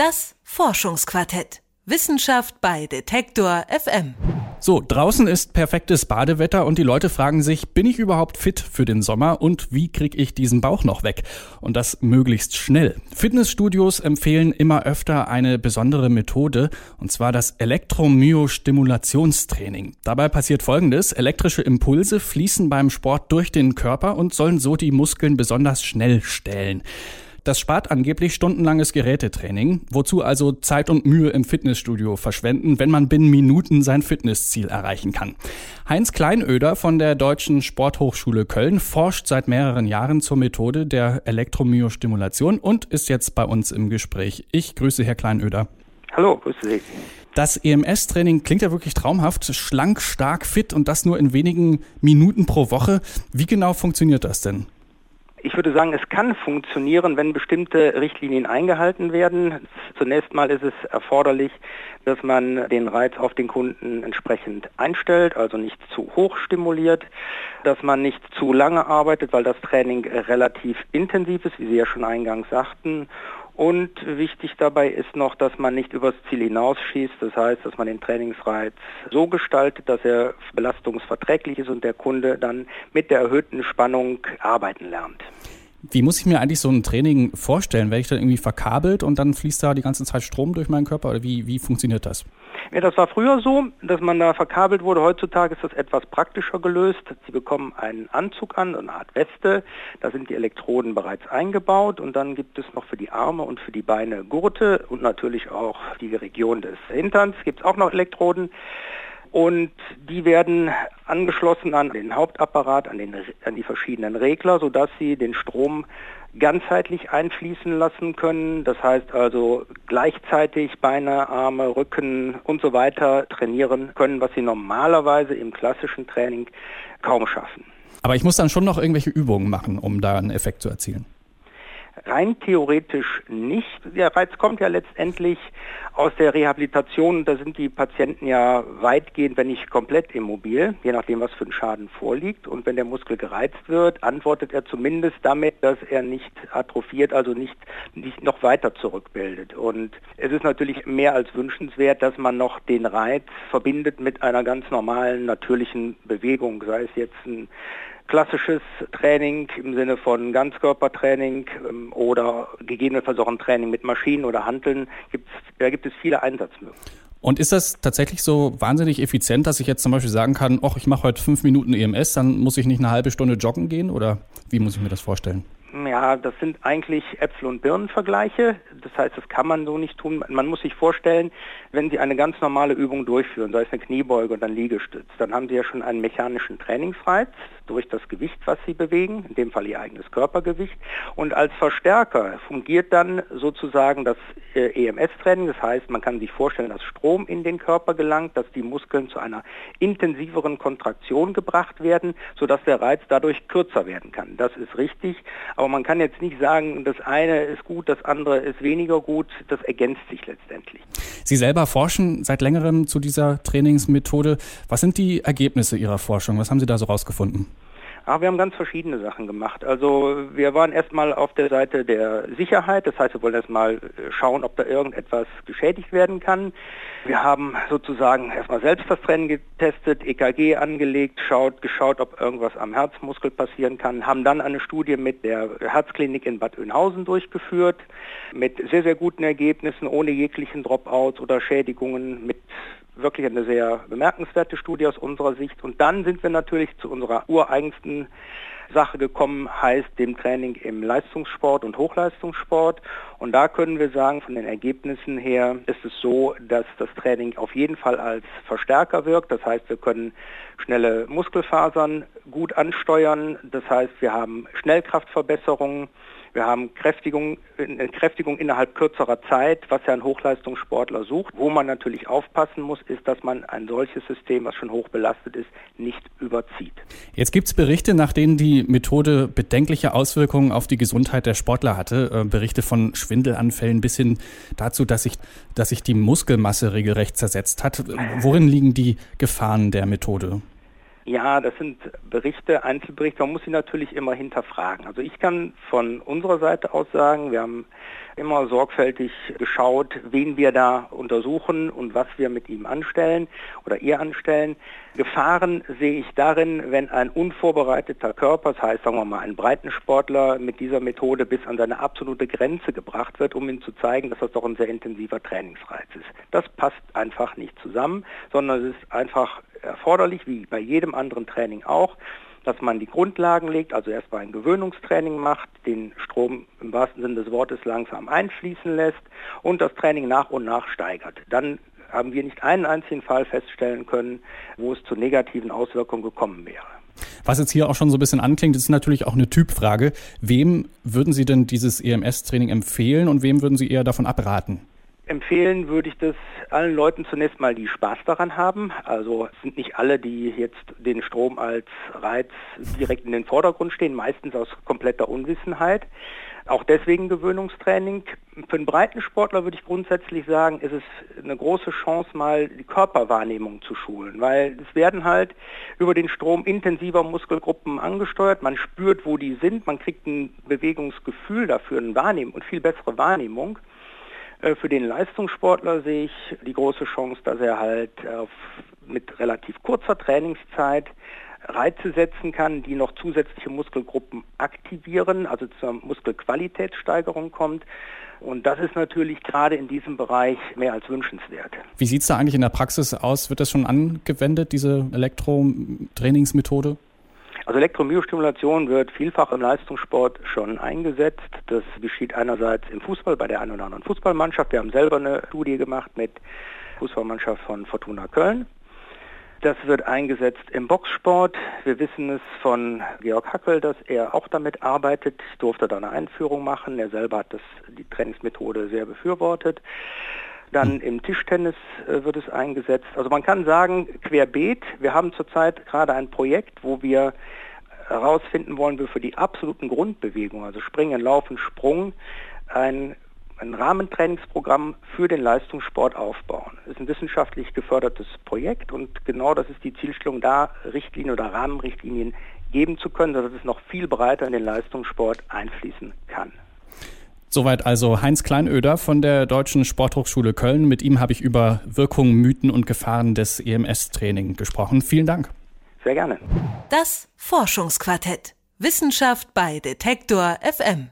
Das Forschungsquartett. Wissenschaft bei Detektor FM. So, draußen ist perfektes Badewetter und die Leute fragen sich, bin ich überhaupt fit für den Sommer und wie kriege ich diesen Bauch noch weg? Und das möglichst schnell. Fitnessstudios empfehlen immer öfter eine besondere Methode und zwar das Elektromyostimulationstraining. Dabei passiert folgendes, elektrische Impulse fließen beim Sport durch den Körper und sollen so die Muskeln besonders schnell stellen. Das spart angeblich stundenlanges Gerätetraining, wozu also Zeit und Mühe im Fitnessstudio verschwenden, wenn man binnen Minuten sein Fitnessziel erreichen kann. Heinz Kleinöder von der Deutschen Sporthochschule Köln forscht seit mehreren Jahren zur Methode der Elektromyostimulation und ist jetzt bei uns im Gespräch. Ich grüße Herr Kleinöder. Hallo, grüße Sie. Das EMS-Training klingt ja wirklich traumhaft, schlank, stark, fit und das nur in wenigen Minuten pro Woche. Wie genau funktioniert das denn? Ich würde sagen, es kann funktionieren, wenn bestimmte Richtlinien eingehalten werden. Zunächst mal ist es erforderlich, dass man den Reiz auf den Kunden entsprechend einstellt, also nicht zu hoch stimuliert, dass man nicht zu lange arbeitet, weil das Training relativ intensiv ist, wie Sie ja schon eingangs sagten, und wichtig dabei ist noch, dass man nicht übers Ziel hinausschießt. Das heißt, dass man den Trainingsreiz so gestaltet, dass er belastungsverträglich ist und der Kunde dann mit der erhöhten Spannung arbeiten lernt. Wie muss ich mir eigentlich so ein Training vorstellen? Werde ich dann irgendwie verkabelt und dann fließt da die ganze Zeit Strom durch meinen Körper oder wie, wie funktioniert das? Ja, das war früher so, dass man da verkabelt wurde. Heutzutage ist das etwas praktischer gelöst. Sie bekommen einen Anzug an, eine Art Weste. Da sind die Elektroden bereits eingebaut und dann gibt es noch für die Arme und für die Beine Gurte und natürlich auch die Region des Hinterns gibt es auch noch Elektroden. Und die werden angeschlossen an den Hauptapparat, an, den, an die verschiedenen Regler, sodass sie den Strom ganzheitlich einfließen lassen können. Das heißt also gleichzeitig Beine, Arme, Rücken und so weiter trainieren können, was sie normalerweise im klassischen Training kaum schaffen. Aber ich muss dann schon noch irgendwelche Übungen machen, um da einen Effekt zu erzielen. Rein theoretisch nicht. Der Reiz kommt ja letztendlich aus der Rehabilitation. Da sind die Patienten ja weitgehend, wenn nicht komplett immobil, je nachdem, was für ein Schaden vorliegt. Und wenn der Muskel gereizt wird, antwortet er zumindest damit, dass er nicht atrophiert, also nicht, nicht noch weiter zurückbildet. Und es ist natürlich mehr als wünschenswert, dass man noch den Reiz verbindet mit einer ganz normalen, natürlichen Bewegung, sei es jetzt ein klassisches Training im Sinne von Ganzkörpertraining ähm, oder gegebenenfalls auch ein Training mit Maschinen oder Handeln. Gibt's, da gibt es viele Einsatzmöglichkeiten. Und ist das tatsächlich so wahnsinnig effizient, dass ich jetzt zum Beispiel sagen kann, ach, ich mache heute fünf Minuten EMS, dann muss ich nicht eine halbe Stunde joggen gehen? Oder wie muss ich mir das vorstellen? Ja, das sind eigentlich Äpfel- und Birnenvergleiche. Das heißt, das kann man so nicht tun. Man muss sich vorstellen, wenn Sie eine ganz normale Übung durchführen, sei es eine Kniebeuge oder ein Liegestütz, dann haben Sie ja schon einen mechanischen Trainingsreiz durch das Gewicht, was Sie bewegen, in dem Fall Ihr eigenes Körpergewicht. Und als Verstärker fungiert dann sozusagen das äh, EMS-Training. Das heißt, man kann sich vorstellen, dass Strom in den Körper gelangt, dass die Muskeln zu einer intensiveren Kontraktion gebracht werden, sodass der Reiz dadurch kürzer werden kann. Das ist richtig. Aber man kann jetzt nicht sagen, das eine ist gut, das andere ist weniger gut. Das ergänzt sich letztendlich. Sie selber forschen seit längerem zu dieser Trainingsmethode. Was sind die Ergebnisse Ihrer Forschung? Was haben Sie da so rausgefunden? Ach, wir haben ganz verschiedene Sachen gemacht. Also wir waren erstmal auf der Seite der Sicherheit, das heißt, wir wollen erstmal äh, schauen, ob da irgendetwas beschädigt werden kann. Wir haben sozusagen erstmal selbst das Training getestet, EKG angelegt, schaut, geschaut, ob irgendwas am Herzmuskel passieren kann, haben dann eine Studie mit der Herzklinik in Bad Oeynhausen durchgeführt, mit sehr, sehr guten Ergebnissen, ohne jeglichen Dropouts oder Schädigungen, mit wirklich eine sehr bemerkenswerte Studie aus unserer Sicht. Und dann sind wir natürlich zu unserer ureigensten Sache gekommen, heißt dem Training im Leistungssport und Hochleistungssport. Und da können wir sagen, von den Ergebnissen her ist es so, dass das Training auf jeden Fall als Verstärker wirkt. Das heißt, wir können schnelle Muskelfasern gut ansteuern. Das heißt, wir haben Schnellkraftverbesserungen. Wir haben Kräftigung, eine Kräftigung innerhalb kürzerer Zeit, was ja ein Hochleistungssportler sucht. Wo man natürlich aufpassen muss, ist, dass man ein solches System, was schon hoch belastet ist, nicht überzieht. Jetzt gibt es Berichte, nach denen die Methode bedenkliche Auswirkungen auf die Gesundheit der Sportler hatte. Äh, Berichte von Schwindelanfällen bis hin dazu, dass sich, dass sich die Muskelmasse regelrecht zersetzt hat. Worin liegen die Gefahren der Methode? Ja, das sind Berichte, Einzelberichte. Man muss sie natürlich immer hinterfragen. Also ich kann von unserer Seite aus sagen, wir haben immer sorgfältig geschaut, wen wir da untersuchen und was wir mit ihm anstellen oder ihr anstellen. Gefahren sehe ich darin, wenn ein unvorbereiteter Körper, das heißt sagen wir mal ein Breitensportler, mit dieser Methode bis an seine absolute Grenze gebracht wird, um ihm zu zeigen, dass das doch ein sehr intensiver Trainingsreiz ist. Das passt einfach nicht zusammen, sondern es ist einfach erforderlich, wie bei jedem anderen Training auch, dass man die Grundlagen legt, also erstmal ein Gewöhnungstraining macht, den Strom im wahrsten Sinne des Wortes langsam einfließen lässt und das Training nach und nach steigert. Dann haben wir nicht einen einzigen Fall feststellen können, wo es zu negativen Auswirkungen gekommen wäre. Was jetzt hier auch schon so ein bisschen anklingt, ist natürlich auch eine Typfrage. Wem würden Sie denn dieses EMS-Training empfehlen und wem würden Sie eher davon abraten? Empfehlen würde ich das allen Leuten zunächst mal, die Spaß daran haben. Also es sind nicht alle, die jetzt den Strom als Reiz direkt in den Vordergrund stehen, meistens aus kompletter Unwissenheit. Auch deswegen Gewöhnungstraining. Für einen Breitensportler würde ich grundsätzlich sagen, ist es eine große Chance, mal die Körperwahrnehmung zu schulen, weil es werden halt über den Strom intensiver Muskelgruppen angesteuert. Man spürt, wo die sind, man kriegt ein Bewegungsgefühl dafür, eine Wahrnehmung und viel bessere Wahrnehmung. Äh, für den Leistungssportler sehe ich die große Chance, dass er halt auf, mit relativ kurzer Trainingszeit Reize setzen kann, die noch zusätzliche Muskelgruppen aktivieren, also zur Muskelqualitätssteigerung kommt. Und das ist natürlich gerade in diesem Bereich mehr als wünschenswert. Wie sieht es da eigentlich in der Praxis aus? Wird das schon angewendet, diese Elektrotrainingsmethode? Also Elektromyostimulation wird vielfach im Leistungssport schon eingesetzt. Das geschieht einerseits im Fußball bei der einen oder anderen Fußballmannschaft. Wir haben selber eine Studie gemacht mit Fußballmannschaft von Fortuna Köln. Das wird eingesetzt im Boxsport. Wir wissen es von Georg Hackel, dass er auch damit arbeitet. Ich durfte da eine Einführung machen. Er selber hat das, die Trainingsmethode sehr befürwortet. Dann im Tischtennis äh, wird es eingesetzt. Also man kann sagen, querbeet. Wir haben zurzeit gerade ein Projekt, wo wir herausfinden wollen, wir für die absoluten Grundbewegungen, also Springen, Laufen, Sprung, ein, ein Rahmentrainingsprogramm für den Leistungssport aufbauen. Das ist ein wissenschaftlich gefördertes Projekt und genau das ist die Zielstellung, da Richtlinien oder Rahmenrichtlinien geben zu können, sodass es noch viel breiter in den Leistungssport einfließen kann. Soweit also Heinz Kleinöder von der Deutschen Sporthochschule Köln. Mit ihm habe ich über Wirkungen, Mythen und Gefahren des EMS-Training gesprochen. Vielen Dank. Sehr gerne. Das Forschungsquartett. Wissenschaft bei Detektor FM.